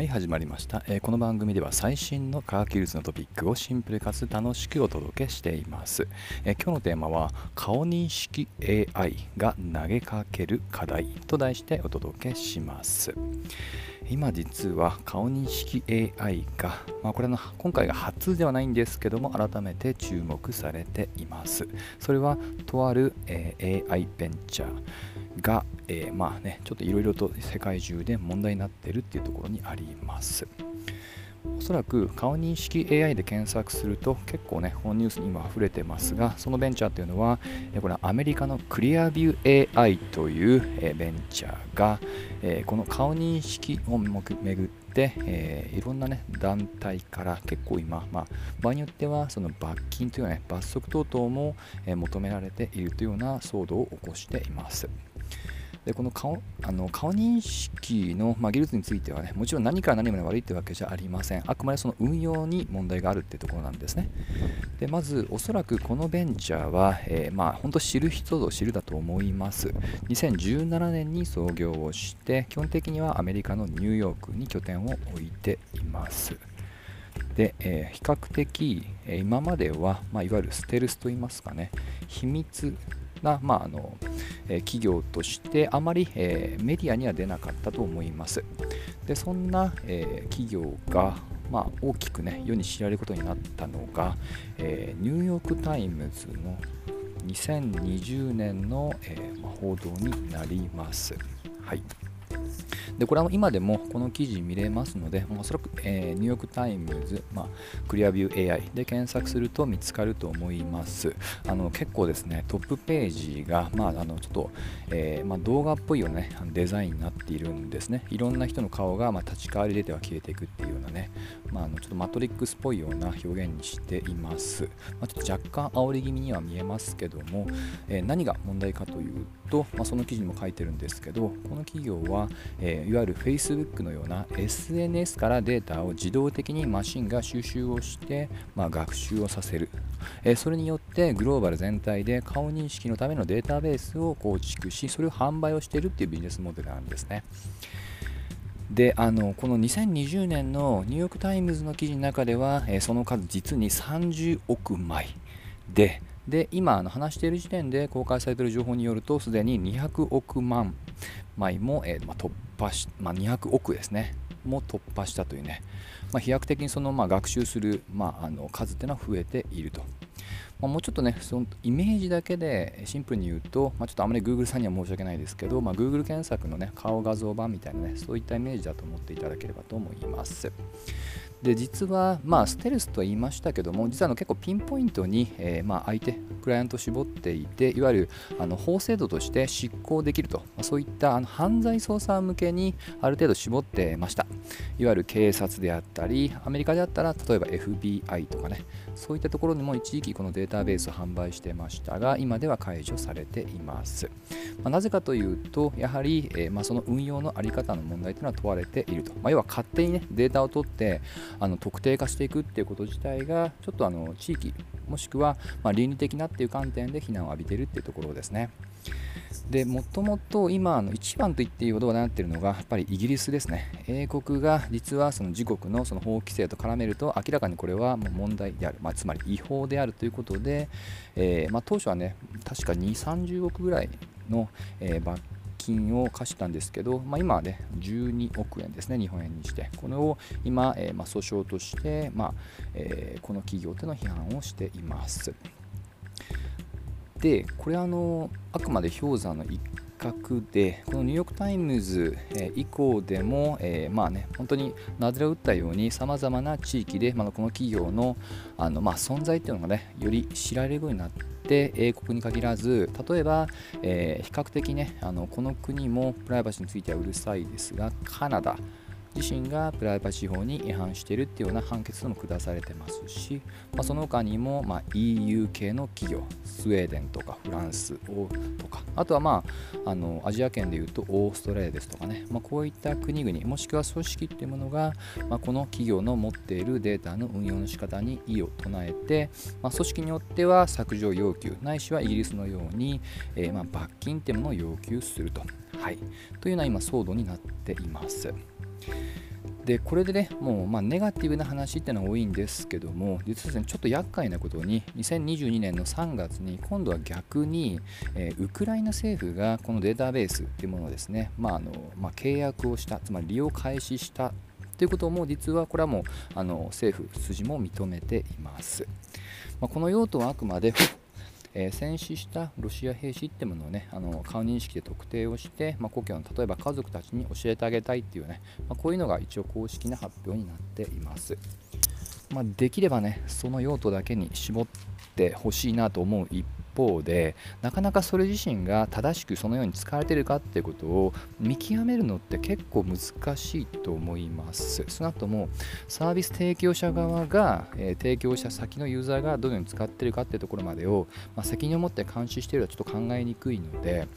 はい始まりました、えー、この番組では最新の科学技術のトピックをシンプルかつ楽しくお届けしています、えー、今日のテーマは顔認識 AI が投げかける課題と題してお届けします。今実は顔認識 AI が、まあ、これの今回が初ではないんですけども改めて注目されています。それはとある、えー、AI ベンチャー。が、えー、まあね、ちょっといろいろと世界中で問題になってるっていうところにあります。おそらく顔認識 AI で検索すると結構ね、このニュースに今溢れてますが、そのベンチャーというのは、これはアメリカのクリアビュー AI というベンチャーが、この顔認識をめぐって、え、いろんな、ね、団体から結構今、まあ、場合によってはその罰金というね、罰則等々も、え求められているというような騒動を起こしています。でこの顔あの顔認識の、まあ、技術についてはね、もちろん何から何まで悪いってわけじゃありません。あくまでその運用に問題があるってところなんですね。でまず、おそらくこのベンチャーは、えー、まあ、本当知る人ぞ知るだと思います。2017年に創業をして、基本的にはアメリカのニューヨークに拠点を置いています。で、えー、比較的、え、今までは、まあ、いわゆるステルスといいますかね、秘密な、まああのえ企業としてあまり、えメディアには出なかったと思います。でそんな、え企業が、まあ、大きく、ね、世に知られることになったのが、えニューヨーク・タイムズの2020年の、えー報道になります。はいでこれは今でもこの記事見れますので、おそらく、えー、ニューヨーク・タイムズ、まあ、クリアビュー AI で検索すると見つかると思います。あの結構ですね、トップページが、まあ、あのちょっと、えー、まあ、動画っぽいような、ね、デザインになっているんですね。いろんな人の顔が、ま立ち代わり出ては消えていくっていうようなね、まあ、のちょっとマトリックスっぽいような表現にしています。まちょっと若干煽り気味には見えますけども、えー、何が問題かというと、まその記事にも書いてるんですけど、この企業は、ええいわゆる Facebook のような SNS からデータを自動的にマシンが収集をして、まあ、学習をさせる、えそれによってグローバル全体で顔認識のためのデータベースを構築しそれを販売をしているっていうビジネスモデルなんですね。であのこの2020年のニューヨーク・タイムズの記事の中では、えその数実に30億枚でで今あの話している時点で公開されている情報によるとすでに200億万枚も、えー、まあ、突破し、まあ、200億ですねも突破したというね、まあ、飛躍的にその、ま学習する、まあ、あの数っていうのは増えていると。まもうちょっとね、そのイメージだけでシンプルに言うと、まあ、ちょっとあまり Google さんには申し訳ないですけど、まあ、Google 検索のね、顔画像版みたいなね、そういったイメージだと思っていただければと思います。で実は、まあ、ステルスと言いましたけども実はあの結構ピンポイントに、えー、まあ、相手クライアントを絞っていていわゆるあの法制度として執行できると、まあ、そういったあの犯罪捜査向けにある程度絞ってました。いわゆる警察であったりアメリカであったら例えば FBI とかねそういったところにも一時期このデータベースを販売してましたが今では解除されています、まあ、なぜかというとやはり、えー、まその運用のあり方の問題というのは問われていると、ま要は勝手に、ね、データを取ってあの特定化していくっていうこと自体がちょっとあの地域もしくはま倫理的なっていう観点で非難を浴びているっていうところですね。でもともと今の一番と言っていいほど話題になっているのがやっぱりイギリスですね英国が実はその自国のその法規制と絡めると明らかにこれはもう問題である、まあ、つまり違法であるということで、えー、まあ、当初はね確か2 30億ぐらいの、えー、罰金を課したんですけど、まあ、今はね12億円ですね日本円にして。これを今、えー、まあ、訴訟として、まあえー、この企業との批判をしています。でこれあのあくまで氷山の一角でこのニューヨーク・タイムズ、え以降でも、えー、まあね本当になぜら打ったようにさまざまな地域で、まあ、この企業のあの、まあ、存在っていうのがねより知られるようになってて英国に限らず例えば、えー、比較的ねあのこの国もプライバシーについてはうるさいですがカナダ。自身がプライバシー法に違反しているっていうような判決も下されてますし、まあ、その他にも、ま、EU 系の企業スウェーデンとかフランスとかあとは、まあ、あのアジア圏でいうとオーストラリアですとかね、まあ、こういった国々もしくは組織っていうものが、まあ、この企業の持っているデータの運用の仕方に異を唱えて、ま、組織によっては削除要求ないしはイギリスのように、えー、ま罰金っていうものを要求すると。はい、というような今騒動になっています。でこれでねもうまネガティブな話っていうのは多いんですけども実はですねちょっと厄介なことに2022年の3月に今度は逆に、えー、ウクライナ政府がこのデータベースっていうものをですね、まああのまあ、契約をしたつまり利用開始したということも実はこれはもうあの政府筋も認めています、まあ、この用途はあくまでえー、戦死したロシア兵士ってものをねあの顔認識で特定をして、まあ、故郷の例えば家族たちに教えてあげたいっていうね、まあ、こういうのが一応公式な発表になっています、まあ、できればねその用途だけに絞ってほしいなと思う一方でなかなかそれ自身が正しくそのように使われているかっていうことを見極めるのって結構難しいと思います。少なくともサービス提供者側が、えー、提供者先のユーザーがどのように使っているかっていうところまでを、まあ、責任を持って監視しているのはちょっと考えにくいので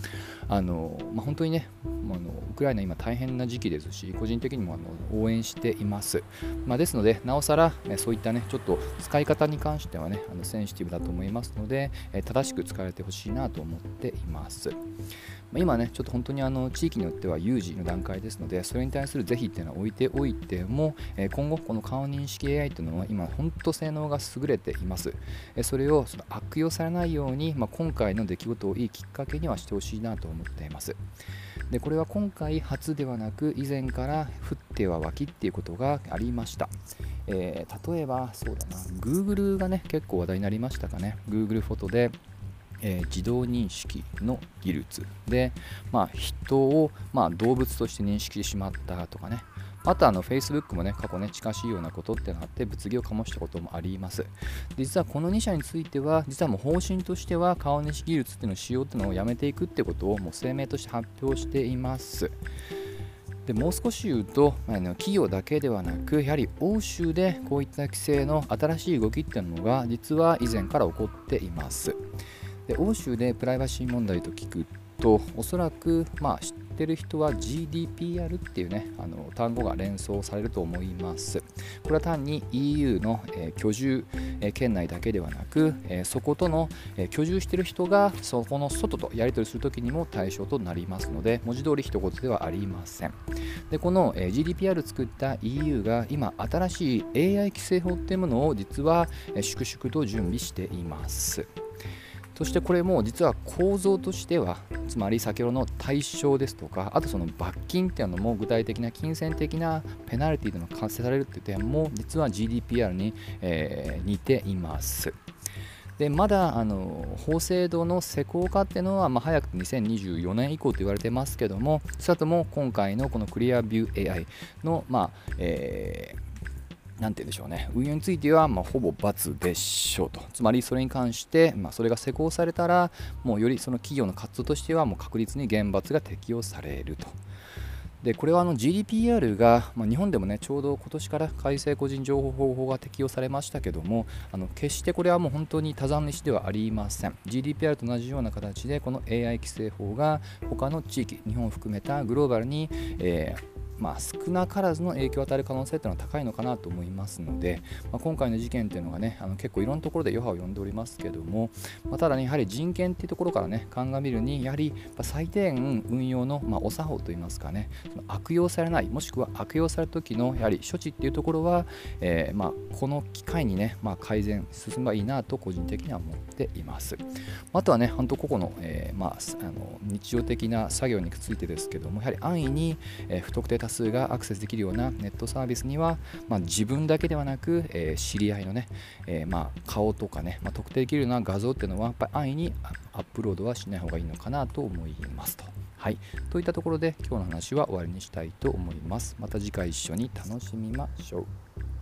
あの、まあ、本当にねあのウクライナ今大変な時期ですし個人的にもあの応援しています、まあ、ですのでなおさら、ね、そういったねちょっと使い方に関してはねあのセンシティブだと思いますので、えー、正しく使われてほしいなと思っています。ま今ね、ちょっと本当にあの地域によっては有事の段階ですので、それに対する是非っていうのは置いておいても、え今後、この顔認識 AI というのは今、本当性能が優れています。えそれをその悪用されないように、まあ、今回の出来事をいいきっかけにはしてほしいなと思っています。でこれは今回初ではなく以前から降っては湧きっていうことがありました、えー、例えばそうだな Google がね結構話題になりましたかね Google フォトでえー、自動認識の技術。で、まあ、人を、まあ、動物として認識してしまったとかね。あとあの Facebook もね過去ね近しいようなことってなって物議を醸したこともあります。実はこの2社については実はもう方針としては顔認識技術っていうのを使用っていうのをやめていくってことをもう声明として発表しています。でもう少し言うと、あの企業だけではなく、やはり欧州でこういった規制の新しい動きっていうのが実は以前から起こっています。で欧州でプライバシー問題と聞くとおそらく、まあ、知ってる人は GDPR っていうねあの単語が連想されると思います。これは単に EU の、えー、居住、えー、圏内だけではなく、えー、そことの、え居住してる人がそこの外とやり取りするときにも対象となりますので文字通り一言ではありません。でこの、え GDPR 作った EU が今新しい AI 規制法っていうものを実は、え粛々と準備しています。そしてこれも実は構造としてはつまり先ほどの対象ですとかあとその罰金っていうのも具体的な金銭的なペナルティでの完成されるっていう点も実は GDPR に、えー、似ています。でまだあの法制度の施行化っていうのは、まあ、早くて2024年以降と言われてますけども、少なくとも今回のこのクリアビュー AI の、まあえー何て言うんでしょうね、運用については、まあ、ほぼ×でしょうと。つまりそれに関して、まあ、それが施行されたら、もうよりその企業の活動としては、もう確実に厳罰が適用されると。でこれはあの GDPR が、まあ、日本でもねちょうど今年から改正個人情報保護法が適用されましたけどもあの決してこれはもう本当に多山西ではありません GDPR と同じような形でこの AI 規制法が他の地域日本を含めたグローバルに、えーまあ、少なからずの影響を与える可能性というのは高いのかなと思いますので、まあ、今回の事件というのがねあの結構いろんなところで余波を呼んでおりますけども、まあ、ただねやはり人権っていうところからね鑑みるにやはり最低限運用の、まあ、お作法といいますかねその悪用されないもしくは悪用された時のやはり処置っていうところは、えー、まあ、この機会にね、まあ、改善進めばいいなと個人的には思っています。あとはね本当個々の,、えー、まあ、あの日常的な作業についてですけどもやはり安易に、えー、不特定多数がアクセスできるようなネットサービスには、まあ、自分だけではなく、えー、知り合いのね、えー、まあ顔とかね、まあ、特定できるような画像っていうのはやっぱり安易にアップロードはしない方がいいのかなと思いますと。はい、といったところで今日の話は終わりにしたいと思います。また次回一緒に楽しみましょう。